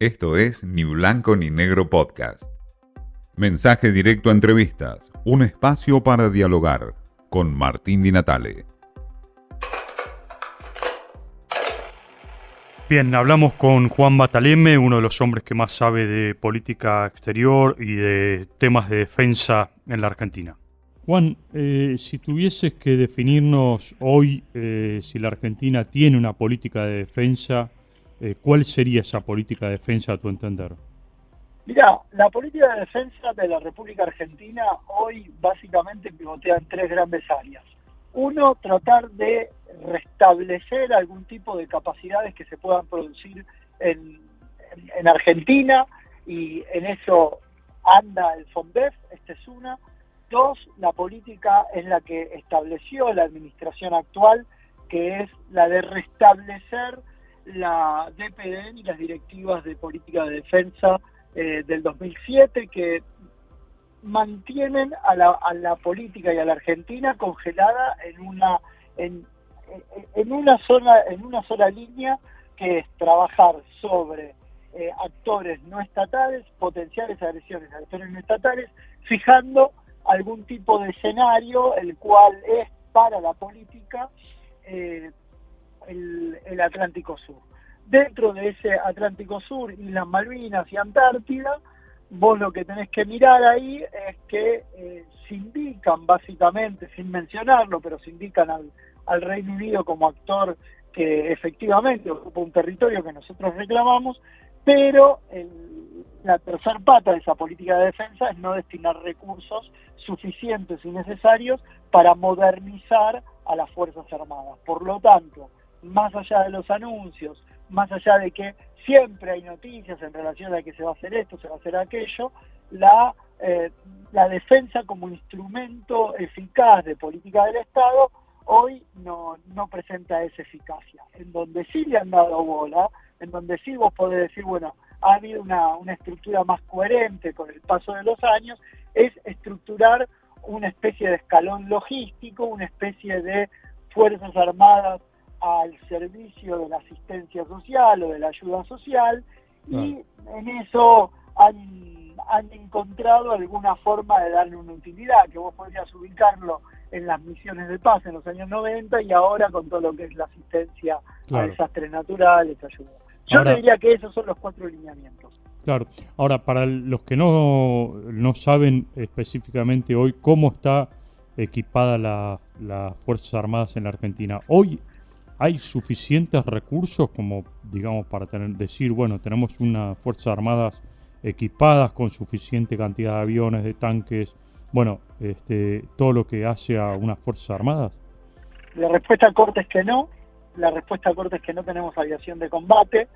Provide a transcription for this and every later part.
Esto es Ni Blanco ni Negro Podcast. Mensaje directo a entrevistas, un espacio para dialogar con Martín Di Natale. Bien, hablamos con Juan Bataleme, uno de los hombres que más sabe de política exterior y de temas de defensa en la Argentina. Juan, eh, si tuvieses que definirnos hoy eh, si la Argentina tiene una política de defensa, eh, ¿Cuál sería esa política de defensa a tu entender? Mira, la política de defensa de la República Argentina hoy básicamente pivotea en tres grandes áreas. Uno, tratar de restablecer algún tipo de capacidades que se puedan producir en, en Argentina y en eso anda el FONDEF, esta es una. Dos, la política en la que estableció la administración actual, que es la de restablecer la DPN y las directivas de política de defensa eh, del 2007 que mantienen a la, a la, política y a la Argentina congelada en una en, en una sola en una sola línea que es trabajar sobre eh, actores no estatales, potenciales agresiones a actores no estatales, fijando algún tipo de escenario el cual es para la política eh, el, Atlántico Sur. Dentro de ese Atlántico Sur, Islas Malvinas y Antártida, vos lo que tenés que mirar ahí es que eh, se indican básicamente, sin mencionarlo, pero se indican al, Reino Unido como actor que efectivamente ocupa un territorio que nosotros reclamamos, pero la tercera pata de esa política de defensa es no destinar recursos suficientes y necesarios para modernizar a las Fuerzas Armadas. Por lo tanto, más allá de los anuncios, más allá de que siempre hay noticias en relación a que se va a hacer esto, se va a hacer aquello, la, eh, defensa como instrumento eficaz de política del Estado hoy no, presenta esa eficacia. En donde sí le han dado bola, en donde sí vos podés decir, bueno, ha habido una estructura más coherente con el paso de los años, es estructurar una especie de escalón logístico, una especie de fuerzas armadas al servicio de la asistencia social o de la ayuda social y en eso han, han encontrado alguna forma de darle una utilidad, que vos podrías ubicarlo en las misiones de paz en los años 90 y ahora con todo lo que es la asistencia a desastres naturales, ayuda. Yo diría que esos son los cuatro lineamientos. Claro. Ahora, para los que no, no saben específicamente hoy cómo está equipada las la Fuerzas Armadas en la Argentina, hoy hay suficientes recursos como, digamos, para tener, decir, bueno, tenemos unas Fuerzas Armadas equipadas con suficiente cantidad de aviones, de tanques, bueno, este, todo lo que hace a unas Fuerzas Armadas? La respuesta corta es que no, la respuesta corta es que no tenemos aviación de combate,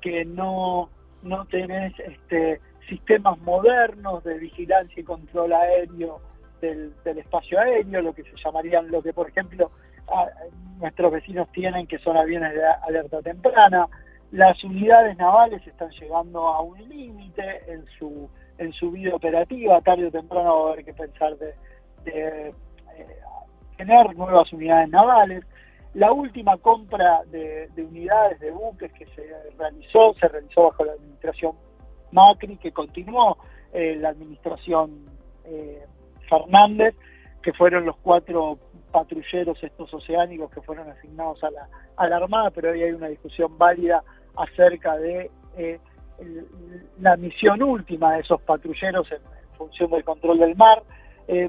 que no, no tenés este, sistemas modernos de vigilancia y control aéreo del, del espacio aéreo, lo que se llamarían, lo que por ejemplo nuestros vecinos tienen, que son aviones de alerta temprana. Las unidades navales están llegando a un límite en su, en su vida operativa, tarde o temprano va a haber que pensar de, eh, tener nuevas unidades navales. La última compra de, unidades de buques que se realizó, se realizó bajo la administración Macri, que continuó eh, la administración eh, Fernández, que fueron los cuatro patrulleros estos oceánicos que fueron asignados a la, a la Armada, pero hoy hay una discusión válida acerca de eh, la misión última de esos patrulleros en, función del control del mar. Eh,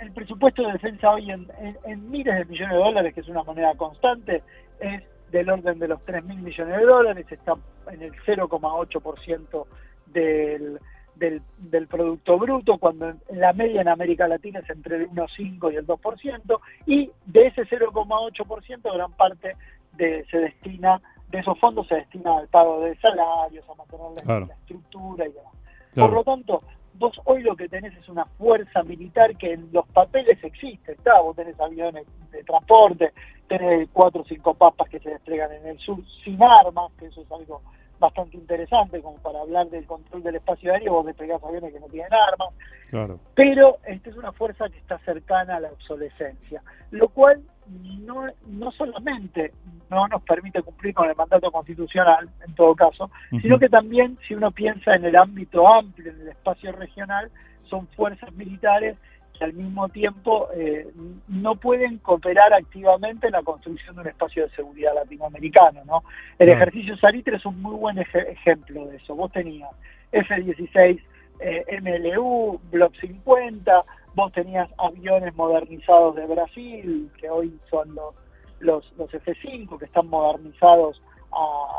el presupuesto de defensa hoy en, miles de millones de dólares, que es una moneda constante, es del orden de los 3 mil millones de dólares, está en el 0,8% del del, del, Producto Bruto, cuando en la media en América Latina es entre el 1,5 y el 2%, y de ese 0,8% gran parte de, se destina, de esos fondos se destina al pago de salarios, a mantener la, estructura y demás. Por lo tanto, vos hoy lo que tenés es una fuerza militar que en los papeles existe, está, vos tenés aviones de transporte, tenés cuatro o cinco papas que se desplegan en el sur sin armas, que eso es algo bastante interesante como para hablar del control del espacio aéreo, vos despegás aviones que no tienen armas, pero esta es una fuerza que está cercana a la obsolescencia, lo cual no, no solamente no nos permite cumplir con el mandato constitucional, en todo caso, sino que también, si uno piensa en el ámbito amplio, en el espacio regional, son fuerzas militares que al mismo tiempo eh, no pueden cooperar activamente en la construcción de un espacio de seguridad latinoamericano. ¿no? El ejercicio Salitre es un muy buen ejemplo de eso. Vos tenías F-16 eh, MLU, Block 50, vos tenías aviones modernizados de Brasil, que hoy son los, los, los F-5, que están modernizados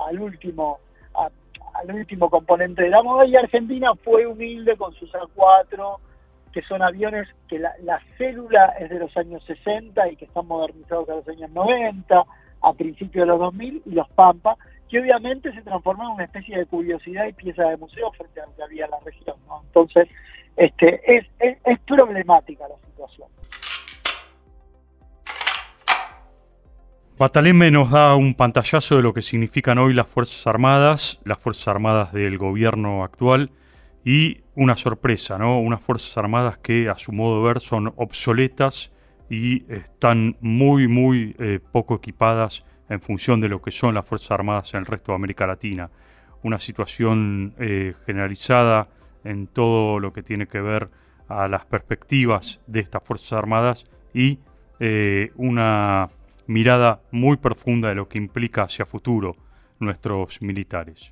al último al último componente de la moda, y Argentina fue humilde con sus A4, que son aviones que la, célula es de los años 60 y que están modernizados a los años 90, a principios de los 2000, y los Pampa, que obviamente se transformaron en una especie de curiosidad y pieza de museo frente a lo que había en la región. Entonces, este, es, es, problemática la situación. Bataleme nos da un pantallazo de lo que significan hoy las Fuerzas Armadas, las Fuerzas Armadas del gobierno actual y una sorpresa, ¿no? Unas Fuerzas Armadas que a su modo de ver son obsoletas y están muy, muy eh, poco equipadas en función de lo que son las Fuerzas Armadas en el resto de América Latina. Una situación eh, generalizada en todo lo que tiene que ver a las perspectivas de estas Fuerzas Armadas y eh, una mirada muy profunda de lo que implica hacia futuro nuestros militares.